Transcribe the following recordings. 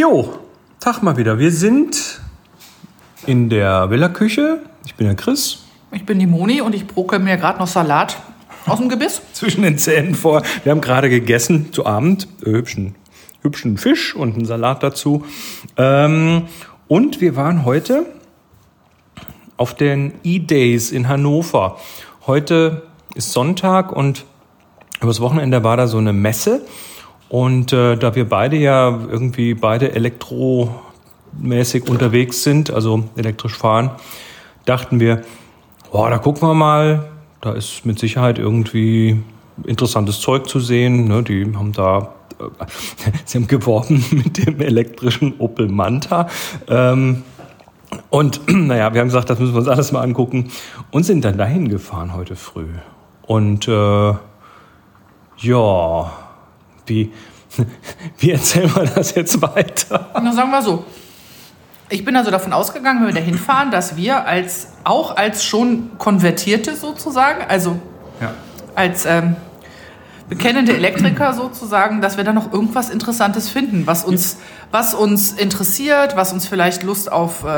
Jo, Tag mal wieder. Wir sind in der Villa-Küche. Ich bin der Chris. Ich bin die Moni und ich broke mir gerade noch Salat aus dem Gebiss. Zwischen den Zähnen vor. Wir haben gerade gegessen zu Abend. Äh, hübschen, hübschen Fisch und einen Salat dazu. Ähm, und wir waren heute auf den E-Days in Hannover. Heute ist Sonntag und übers Wochenende war da so eine Messe. Und äh, da wir beide ja irgendwie beide elektromäßig unterwegs sind, also elektrisch fahren, dachten wir, boah, da gucken wir mal, da ist mit Sicherheit irgendwie interessantes Zeug zu sehen. Ne? Die haben da, äh, sie haben geworben mit dem elektrischen Opel Manta. Ähm, und naja, wir haben gesagt, das müssen wir uns alles mal angucken und sind dann dahin gefahren heute früh. Und äh, ja, wie, wie erzählen wir das jetzt weiter? Na, sagen wir so. Ich bin also davon ausgegangen, wenn wir da hinfahren, dass wir als auch als schon Konvertierte sozusagen, also ja. als ähm, bekennende Elektriker sozusagen, dass wir da noch irgendwas Interessantes finden, was uns, was uns interessiert, was uns vielleicht Lust auf äh,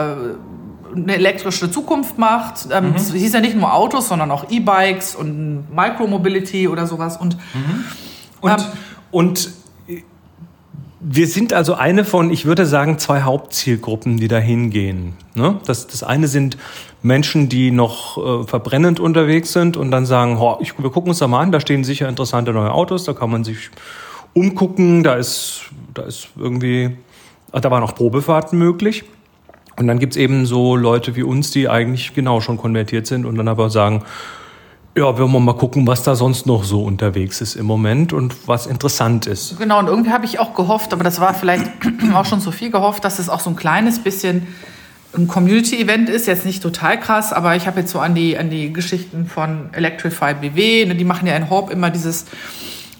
eine elektrische Zukunft macht. Ähm, mhm. Es hieß ja nicht nur Autos, sondern auch E-Bikes und Micromobility oder sowas. Und, mhm. und, ähm, und wir sind also eine von, ich würde sagen, zwei Hauptzielgruppen, die da hingehen. Ne? Das, das eine sind Menschen, die noch äh, verbrennend unterwegs sind und dann sagen, oh, ich, wir gucken uns da mal an, da stehen sicher interessante neue Autos, da kann man sich umgucken, da ist, da ist irgendwie, da waren auch Probefahrten möglich. Und dann gibt's eben so Leute wie uns, die eigentlich genau schon konvertiert sind und dann aber sagen, ja, wir wollen mal gucken, was da sonst noch so unterwegs ist im Moment und was interessant ist. Genau, und irgendwie habe ich auch gehofft, aber das war vielleicht auch schon zu viel gehofft, dass es auch so ein kleines bisschen ein Community-Event ist, jetzt nicht total krass, aber ich habe jetzt so an die, an die Geschichten von Electrify BW, ne, die machen ja in Horb immer dieses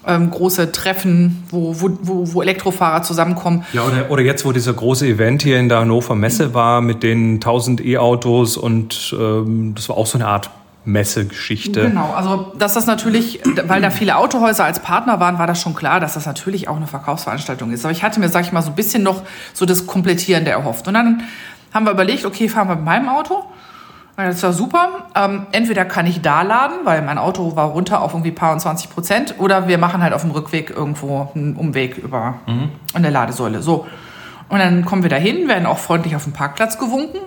ähm, große Treffen, wo, wo, wo, wo Elektrofahrer zusammenkommen. Ja, oder, oder jetzt, wo dieser große Event hier in der Hannover Messe war mit den 1000 E-Autos und ähm, das war auch so eine Art Messegeschichte. Genau, also dass das natürlich, weil da viele Autohäuser als Partner waren, war das schon klar, dass das natürlich auch eine Verkaufsveranstaltung ist. Aber ich hatte mir, sag ich mal, so ein bisschen noch so das Komplettierende erhofft. Und dann haben wir überlegt, okay, fahren wir mit meinem Auto. Das war super. Ähm, entweder kann ich da laden, weil mein Auto war runter auf irgendwie paar und 20 Prozent, oder wir machen halt auf dem Rückweg irgendwo einen Umweg über mhm. eine Ladesäule. So. Und dann kommen wir da hin, werden auch freundlich auf dem Parkplatz gewunken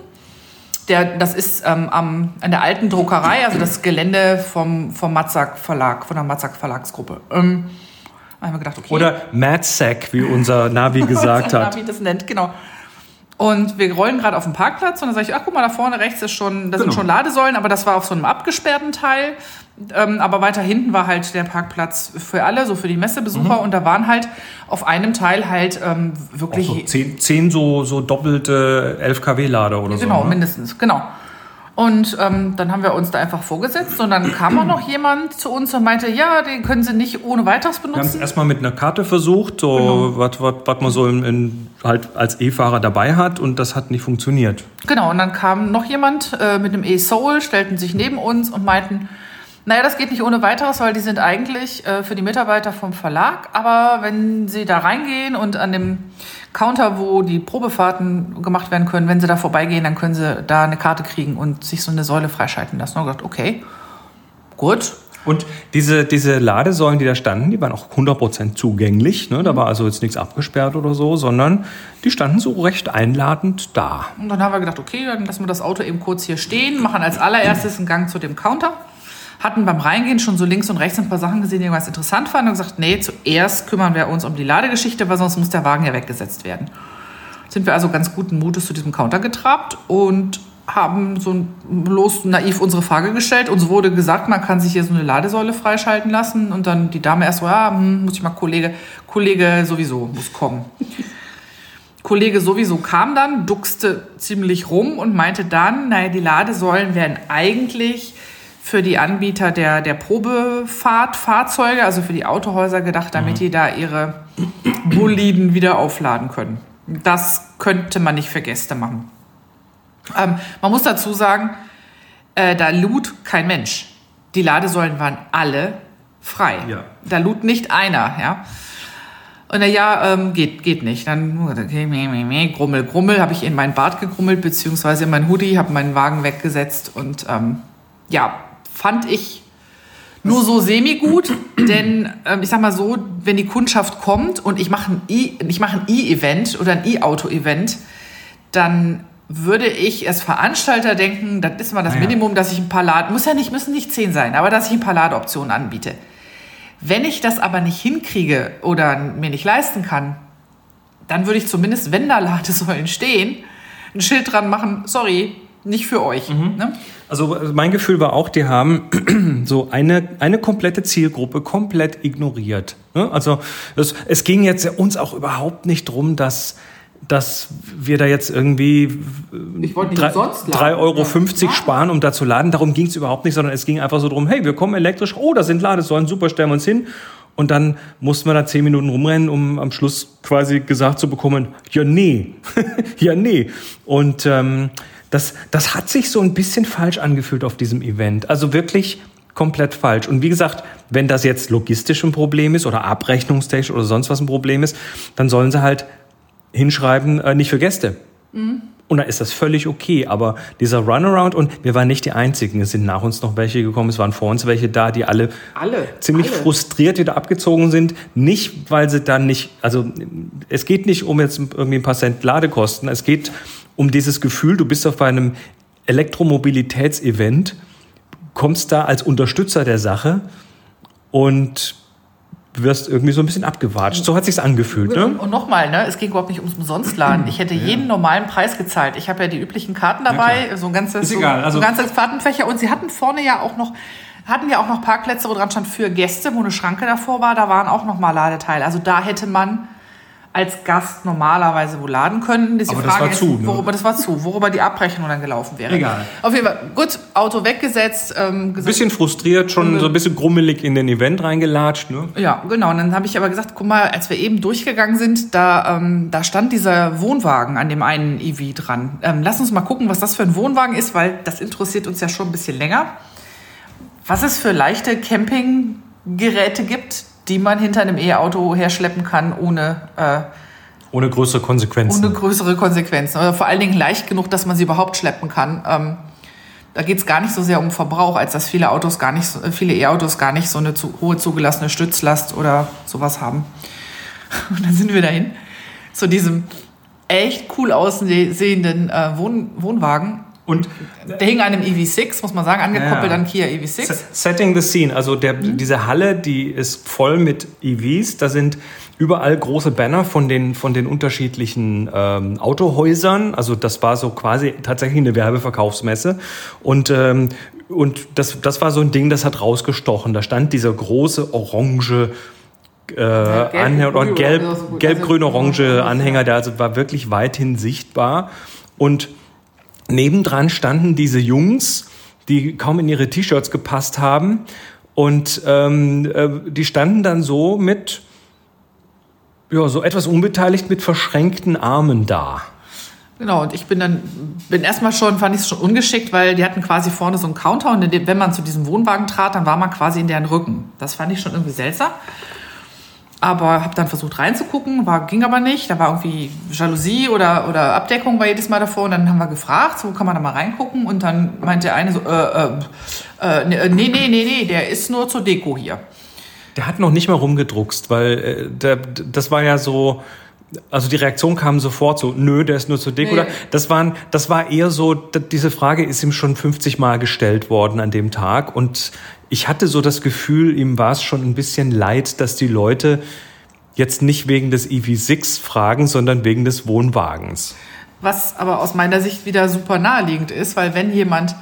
der, das ist ähm, am, an der alten Druckerei, also das Gelände vom, vom Matzak Verlag, von der Matzak Verlagsgruppe. Ähm, haben wir gedacht, okay. Oder Matzak, wie unser Navi gesagt hat. Navi das nennt, genau. Und wir rollen gerade auf den Parkplatz und dann sage ich, ach guck mal, da vorne rechts ist schon, da genau. sind schon Ladesäulen, aber das war auf so einem abgesperrten Teil. Ähm, aber weiter hinten war halt der Parkplatz für alle, so für die Messebesucher. Mhm. Und da waren halt auf einem Teil halt ähm, wirklich. So zehn, zehn, so, so doppelte 11 kW-Lader oder ja, so. Genau, ne? mindestens, genau. Und ähm, dann haben wir uns da einfach vorgesetzt und dann kam auch noch jemand zu uns und meinte, ja, den können Sie nicht ohne weiteres benutzen. Wir haben es erstmal mit einer Karte versucht, so genau. was man so in, in, halt als E-Fahrer dabei hat und das hat nicht funktioniert. Genau, und dann kam noch jemand äh, mit einem E-Soul, stellten sich neben uns und meinten, naja, das geht nicht ohne weiteres, weil die sind eigentlich äh, für die Mitarbeiter vom Verlag. Aber wenn sie da reingehen und an dem Counter, wo die Probefahrten gemacht werden können, wenn sie da vorbeigehen, dann können sie da eine Karte kriegen und sich so eine Säule freischalten lassen. Und gedacht, okay, gut. Und diese, diese Ladesäulen, die da standen, die waren auch 100% zugänglich. Ne? Da war also jetzt nichts abgesperrt oder so, sondern die standen so recht einladend da. Und dann haben wir gedacht, okay, dann lassen wir das Auto eben kurz hier stehen, machen als allererstes einen Gang zu dem Counter hatten beim Reingehen schon so links und rechts ein paar Sachen gesehen, die ganz interessant fanden und gesagt, nee, zuerst kümmern wir uns um die Ladegeschichte, weil sonst muss der Wagen ja weggesetzt werden. Sind wir also ganz guten Mutes zu diesem Counter getrabt und haben so bloß naiv unsere Frage gestellt. Uns wurde gesagt, man kann sich hier so eine Ladesäule freischalten lassen. Und dann die Dame erst so, ja, hm, muss ich mal Kollege, Kollege sowieso muss kommen. Kollege sowieso kam dann, duckste ziemlich rum und meinte dann, naja, die Ladesäulen werden eigentlich für die Anbieter der, der Probefahrtfahrzeuge, also für die Autohäuser gedacht, damit mhm. die da ihre Boliden wieder aufladen können. Das könnte man nicht für Gäste machen. Ähm, man muss dazu sagen, äh, da lud kein Mensch. Die Ladesäulen waren alle frei. Ja. Da lud nicht einer. Ja? Und er, ja, ähm, geht, geht nicht. Dann okay, meh, meh, meh, grummel, grummel, habe ich in mein Bad gegrummelt, beziehungsweise in mein Hoodie, habe meinen Wagen weggesetzt und ähm, ja, fand ich nur so semi-gut, denn ähm, ich sag mal so, wenn die Kundschaft kommt und ich mache ein E- ich mache ein E-Event oder ein E-Auto-Event, dann würde ich als Veranstalter denken, das ist mal das ja. Minimum, dass ich ein paar Lade, muss ja nicht, müssen nicht zehn sein, aber dass ich ein paar Ladeoptionen anbiete. Wenn ich das aber nicht hinkriege oder mir nicht leisten kann, dann würde ich zumindest, wenn da Ladesäulen stehen, ein Schild dran machen, sorry, nicht für euch. Ne? Also äh, mein Gefühl war auch, die haben so eine, eine komplette Zielgruppe komplett ignoriert. ne? Also es, es ging jetzt uns auch überhaupt nicht drum, dass, dass wir da jetzt irgendwie Ich wollte nicht drei- umsonst laden. 3,50 Euro Ja. sparen, um da zu laden. Darum ging es überhaupt nicht, sondern es ging einfach so drum, hey, wir kommen elektrisch, oh, da sind Ladesäulen, super, stellen wir uns hin. Und dann mussten wir da zehn Minuten rumrennen, um am Schluss quasi gesagt zu bekommen, ja, nee, ja, nee. Und ähm, das, das hat sich so ein bisschen falsch angefühlt auf diesem Event. Also wirklich komplett falsch. Und wie gesagt, wenn das jetzt logistisch ein Problem ist oder abrechnungstechnisch oder sonst was ein Problem ist, dann sollen sie halt hinschreiben, äh, nicht für Gäste. Und da ist das völlig okay. Aber dieser Runaround, und wir waren nicht die Einzigen, es sind nach uns noch welche gekommen, es waren vor uns welche da, die alle, Alle, ziemlich alle. frustriert wieder abgezogen sind. Nicht, weil sie dann nicht, also es geht nicht um jetzt irgendwie ein paar Cent Ladekosten, es geht um dieses Gefühl, du bist auf einem Elektromobilitätsevent, kommst da als Unterstützer der Sache und wirst irgendwie so ein bisschen abgewatscht. So hat sich's angefühlt, ne? Und nochmal, ne, es ging überhaupt nicht ums Umsonstladen. Ich hätte jeden normalen Preis gezahlt. Ich habe ja die üblichen Karten dabei, so ein ganzes, Ist so, egal, also- so ein ganzes Fahrtenfächer. Und sie hatten vorne ja auch noch, hatten ja auch noch Parkplätze, wo dran stand für Gäste, wo eine Schranke davor war. Da waren auch noch mal Ladeteile. Also da hätte man als Gast normalerweise wo laden können. Die Aber das Frage war ist, zu, ne? worüber das war zu, worüber die Abrechnung dann gelaufen wäre. Egal. Auf jeden Fall, gut, Auto weggesetzt, ähm, gesagt, Bisschen frustriert, schon so ein bisschen grummelig in den Event reingelatscht, ne? Ja, genau. Und dann habe ich aber gesagt, guck mal, als wir eben durchgegangen sind, da, ähm, da stand dieser Wohnwagen an dem einen EV dran. Ähm, lass uns mal gucken, was das für ein Wohnwagen ist, weil das interessiert uns ja schon ein bisschen länger. Was es für leichte Campinggeräte gibt, die man hinter einem E-Auto herschleppen kann, ohne, äh, Ohne größere Konsequenzen. ohne größere Konsequenzen. Oder vor allen Dingen leicht genug, dass man sie überhaupt schleppen kann. Ähm, da geht es gar nicht so sehr um Verbrauch, als dass viele Autos gar nicht, viele E-Autos gar nicht so eine zu, hohe zugelassene Stützlast oder sowas haben. Und dann sind wir dahin zu diesem echt cool aussehenden äh, Wohn Wohnwagen. Und Der hing an einem EV6, muss man sagen, angekoppelt Ja. an Kia E EV6. Setting the scene, also der, diese Halle, die ist voll mit EVs. Da sind überall große Banner von den, von den unterschiedlichen ähm, Autohäusern. Also das war so quasi tatsächlich eine Werbeverkaufsmesse. Und, ähm, und das, das war so ein Ding, das hat rausgestochen. Da stand dieser große orange äh, gelb- Anhänger oder gelb, gelb-grün-orange also- Anhänger, der also war wirklich weithin sichtbar. Und nebendran standen diese Jungs, die kaum in ihre T-Shirts gepasst haben. Und ähm, äh, die standen dann so mit, ja, so etwas unbeteiligt mit verschränkten Armen da. Genau, und ich bin dann, bin erstmal schon, fand ich es schon ungeschickt, weil die hatten quasi vorne so einen Counter und wenn man zu diesem Wohnwagen trat, dann war man quasi in deren Rücken. Das fand ich schon irgendwie seltsam. Aber habe dann versucht reinzugucken, war, ging aber nicht. Da war irgendwie Jalousie oder, oder Abdeckung war jedes Mal davor. Und dann haben wir gefragt, so kann man da mal reingucken. Und dann meinte der eine so, äh, äh, äh, nee, nee, nee, nee, der ist nur zur Deko hier. Der hat noch nicht mal rumgedruckst, weil äh, der, das war ja so, also die Reaktion kam sofort so, nö, der ist nur zur Deko. Nee. da. Das, waren, das war eher so, diese Frage ist ihm schon 50 Mal gestellt worden an dem Tag und ich hatte so das Gefühl, ihm war es schon ein bisschen leid, dass die Leute jetzt nicht wegen des EV6 fragen, sondern wegen des Wohnwagens. Was aber aus meiner Sicht wieder super naheliegend ist, weil wenn jemand,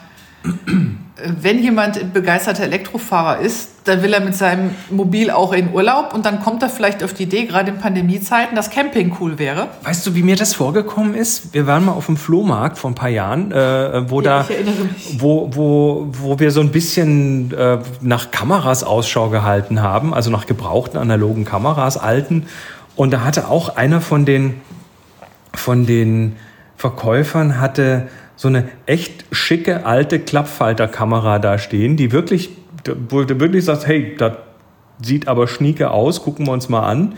wenn jemand begeisterter Elektrofahrer ist, dann will er mit seinem Mobil auch in Urlaub und dann kommt er vielleicht auf die Idee, gerade in Pandemiezeiten, dass Camping cool wäre. Weißt du, wie mir das vorgekommen ist? Wir waren mal auf dem Flohmarkt vor ein paar Jahren, äh, wo Ja, da, wo, wo, wo wir so ein bisschen äh, nach Kameras Ausschau gehalten haben, also nach gebrauchten analogen Kameras, alten. Und da hatte auch einer von den, von den Verkäufern hatte so eine echt schicke alte Klappfalterkamera da stehen, die wirklich, wo du wirklich sagst, hey, das sieht aber schnieke aus, gucken wir uns mal an.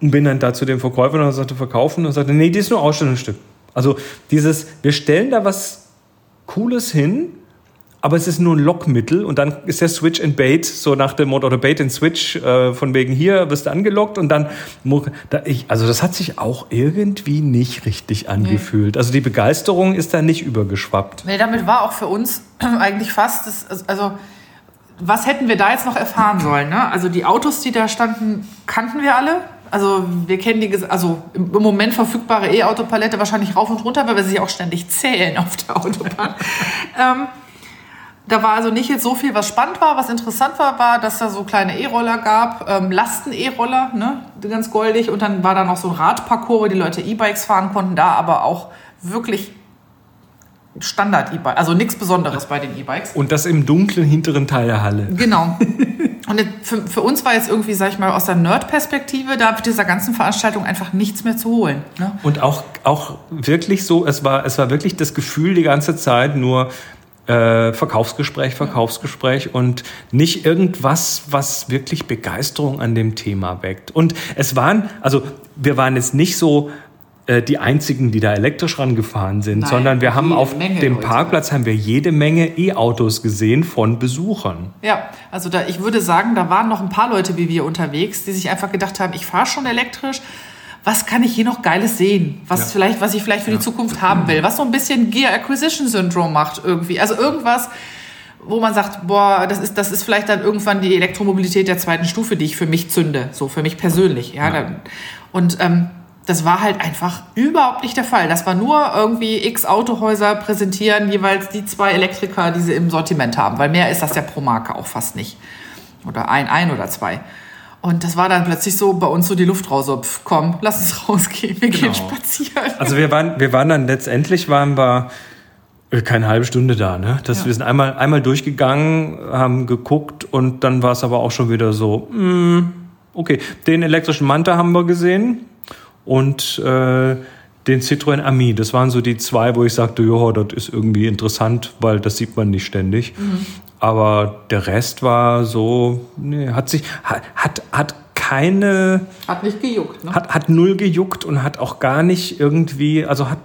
Und bin dann da zu dem Verkäufer und sagte, verkaufen und sagte, nee, die ist nur Ausstellungsstück. Also dieses, wir stellen da was Cooles hin, aber es ist nur ein Lockmittel und dann ist der Switch and Bait, so nach dem Motto, oder Bait and Switch, äh, von wegen hier wirst du angelockt und dann, da ich, also das hat sich auch irgendwie nicht richtig angefühlt. Nee. Also die Begeisterung ist da nicht übergeschwappt. Nee, damit war auch für uns eigentlich fast, das, also was hätten wir da jetzt noch erfahren sollen? Ne? Also die Autos, die da standen, kannten wir alle. Also wir kennen die, also im Moment verfügbare E-Auto-Palette wahrscheinlich rauf und runter, weil wir sie auch ständig zählen auf der Autobahn. ähm, da war also nicht jetzt so viel, was spannend war. Was interessant war, war, dass da so kleine E-Roller gab, ähm, Lasten-E-Roller, ne, ganz goldig. Und dann war da noch so ein Radparcours, wo die Leute E-Bikes fahren konnten, da aber auch wirklich Standard-E-Bike, also nichts Besonderes bei den E-Bikes. Und das im dunklen hinteren Teil der Halle. Genau. Und für, für, uns war jetzt irgendwie, sag ich mal, aus der Nerd-Perspektive da auf dieser ganzen Veranstaltung einfach nichts mehr zu holen. Ne? Und auch, auch wirklich so, es war, es war wirklich das Gefühl die ganze Zeit nur, äh, Verkaufsgespräch, Verkaufsgespräch und nicht irgendwas, was wirklich Begeisterung an dem Thema weckt. Und es waren, also wir waren jetzt nicht so äh, die einzigen, die da elektrisch rangefahren sind, Nein, sondern wir haben auf Menge dem. Parkplatz haben wir jede Menge E-Autos gesehen von Besuchern. Ja, also da, ich würde sagen, da waren noch ein paar Leute wie wir unterwegs, die sich einfach gedacht haben, ich fahre schon elektrisch, was kann ich hier noch Geiles sehen? Was, ja. vielleicht, was ich vielleicht für ja. die Zukunft haben will? Was so ein bisschen Gear Acquisition Syndrome macht irgendwie. Also irgendwas, wo man sagt, boah, das ist, das ist vielleicht dann irgendwann die Elektromobilität der zweiten Stufe, die ich für mich zünde. So für mich persönlich. Ja. ja. Und ähm, das war halt einfach überhaupt nicht der Fall. Das war nur irgendwie x Autohäuser präsentieren jeweils die zwei Elektriker, die sie im Sortiment haben. Weil mehr ist das ja pro Marke auch fast nicht. Oder ein, ein oder zwei. Und das war dann plötzlich so bei uns so die Luft raus, so, pf, komm, lass uns rausgehen, wir genau. gehen spazieren. Also wir waren, wir waren dann letztendlich waren wir äh, keine halbe Stunde da, ne? Das, ja. Wir sind einmal, einmal durchgegangen, haben geguckt und dann war es aber auch schon wieder so, mm, okay, den elektrischen Manta haben wir gesehen und äh, den Citroën Ami. Das waren so die zwei, wo ich sagte, ja, das ist irgendwie interessant, weil das sieht man nicht ständig. Mhm. Aber der Rest war so, nee, hat sich, hat, hat, hat keine. Hat nicht gejuckt, ne? Hat, hat null gejuckt und hat auch gar nicht irgendwie, also hat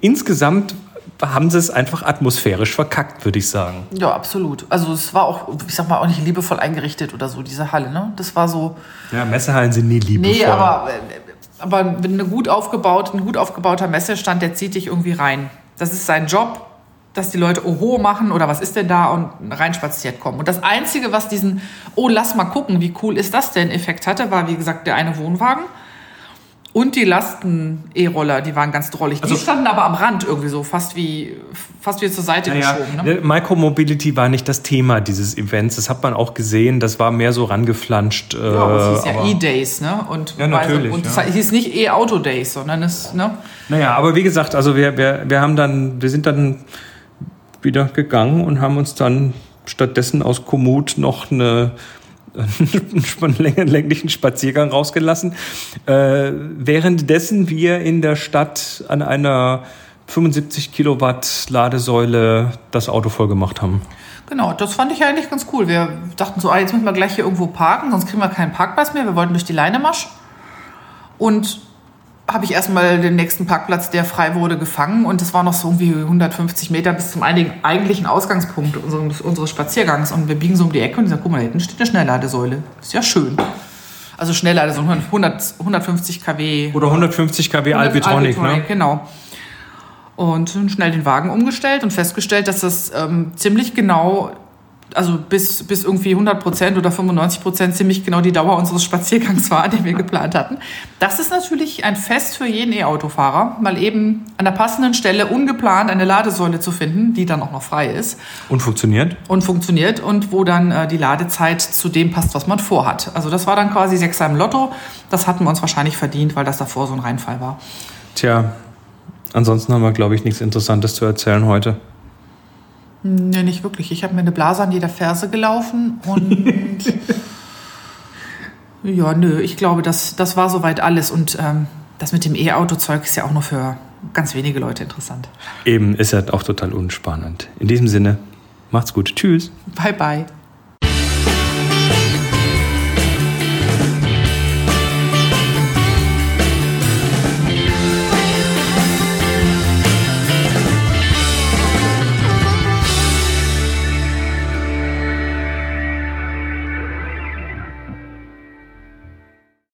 insgesamt haben sie es einfach atmosphärisch verkackt, würde ich sagen. Ja, absolut. Also es war auch, ich sag mal, auch nicht liebevoll eingerichtet oder so, diese Halle, ne? Das war so. Ja, Messehallen sind nie liebevoll. Nee, aber, aber eine gut aufgebaut, ein gut aufgebauter Messestand, der zieht dich irgendwie rein. Das ist sein Job dass die Leute Oho machen oder was ist denn da und reinspaziert kommen. Und das Einzige, was diesen Oh, lass mal gucken, wie cool ist das denn Effekt hatte, war wie gesagt der eine Wohnwagen. Und die Lasten-E-Roller, die waren ganz drollig. Also, die standen aber am Rand irgendwie so, fast wie, fast wie zur Seite naja, geschoben. Ne? Micromobility war nicht das Thema dieses Events. Das hat man auch gesehen. Das war mehr so rangeflanscht. Ja, es hieß ja E-Days, ne? Und, ja, natürlich. Und es ja. hieß nicht E-Auto-Days, sondern es, ne? Naja, aber wie gesagt, also wir, wir, wir haben dann, wir sind dann wieder gegangen und haben uns dann stattdessen aus Komoot noch eine einen länglichen Spaziergang rausgelassen. Äh, währenddessen wir in der Stadt an einer 75 Kilowatt Ladesäule das Auto voll gemacht haben. Genau, das fand ich eigentlich ganz cool. Wir dachten so, ah, jetzt müssen wir gleich hier irgendwo parken, sonst kriegen wir keinen Parkplatz mehr. Wir wollten durch die Leinemarsch. Und habe ich erstmal den nächsten Parkplatz, der frei wurde, gefangen. Und es war noch so irgendwie 150 Meter bis zum eigentlichen Ausgangspunkt unseres, unseres Spaziergangs. Und wir biegen so um die Ecke und ich sage, guck mal, da hinten steht eine Schnellladesäule. Ist ja schön. Also Schnellladesäule, 100, 150 kW. Oder 150 kW Albitronic, ne? Genau. Und schnell den Wagen umgestellt und festgestellt, dass das ähm, ziemlich genau also bis, bis irgendwie 100 Prozent oder 95 Prozent ziemlich genau die Dauer unseres Spaziergangs war, den wir geplant hatten. Das ist natürlich ein Fest für jeden E-Autofahrer, mal eben an der passenden Stelle ungeplant eine Ladesäule zu finden, die dann auch noch frei ist. Und funktioniert? Und funktioniert und wo dann äh, die Ladezeit zu dem passt, was man vorhat. Also das war dann quasi Sechser im Lotto. Das hatten wir uns wahrscheinlich verdient, weil das davor so ein Reinfall war. Tja, ansonsten haben wir, glaube ich, nichts Interessantes zu erzählen heute. Nee, nicht wirklich. Ich habe mir eine Blase an jeder Ferse gelaufen und ja, nö, ich glaube, das, das war soweit alles. Und ähm, das mit dem E-Auto-Zeug ist ja auch nur für ganz wenige Leute interessant. Eben, ist ja auch total unspannend. In diesem Sinne, macht's gut. Tschüss. Bye, bye.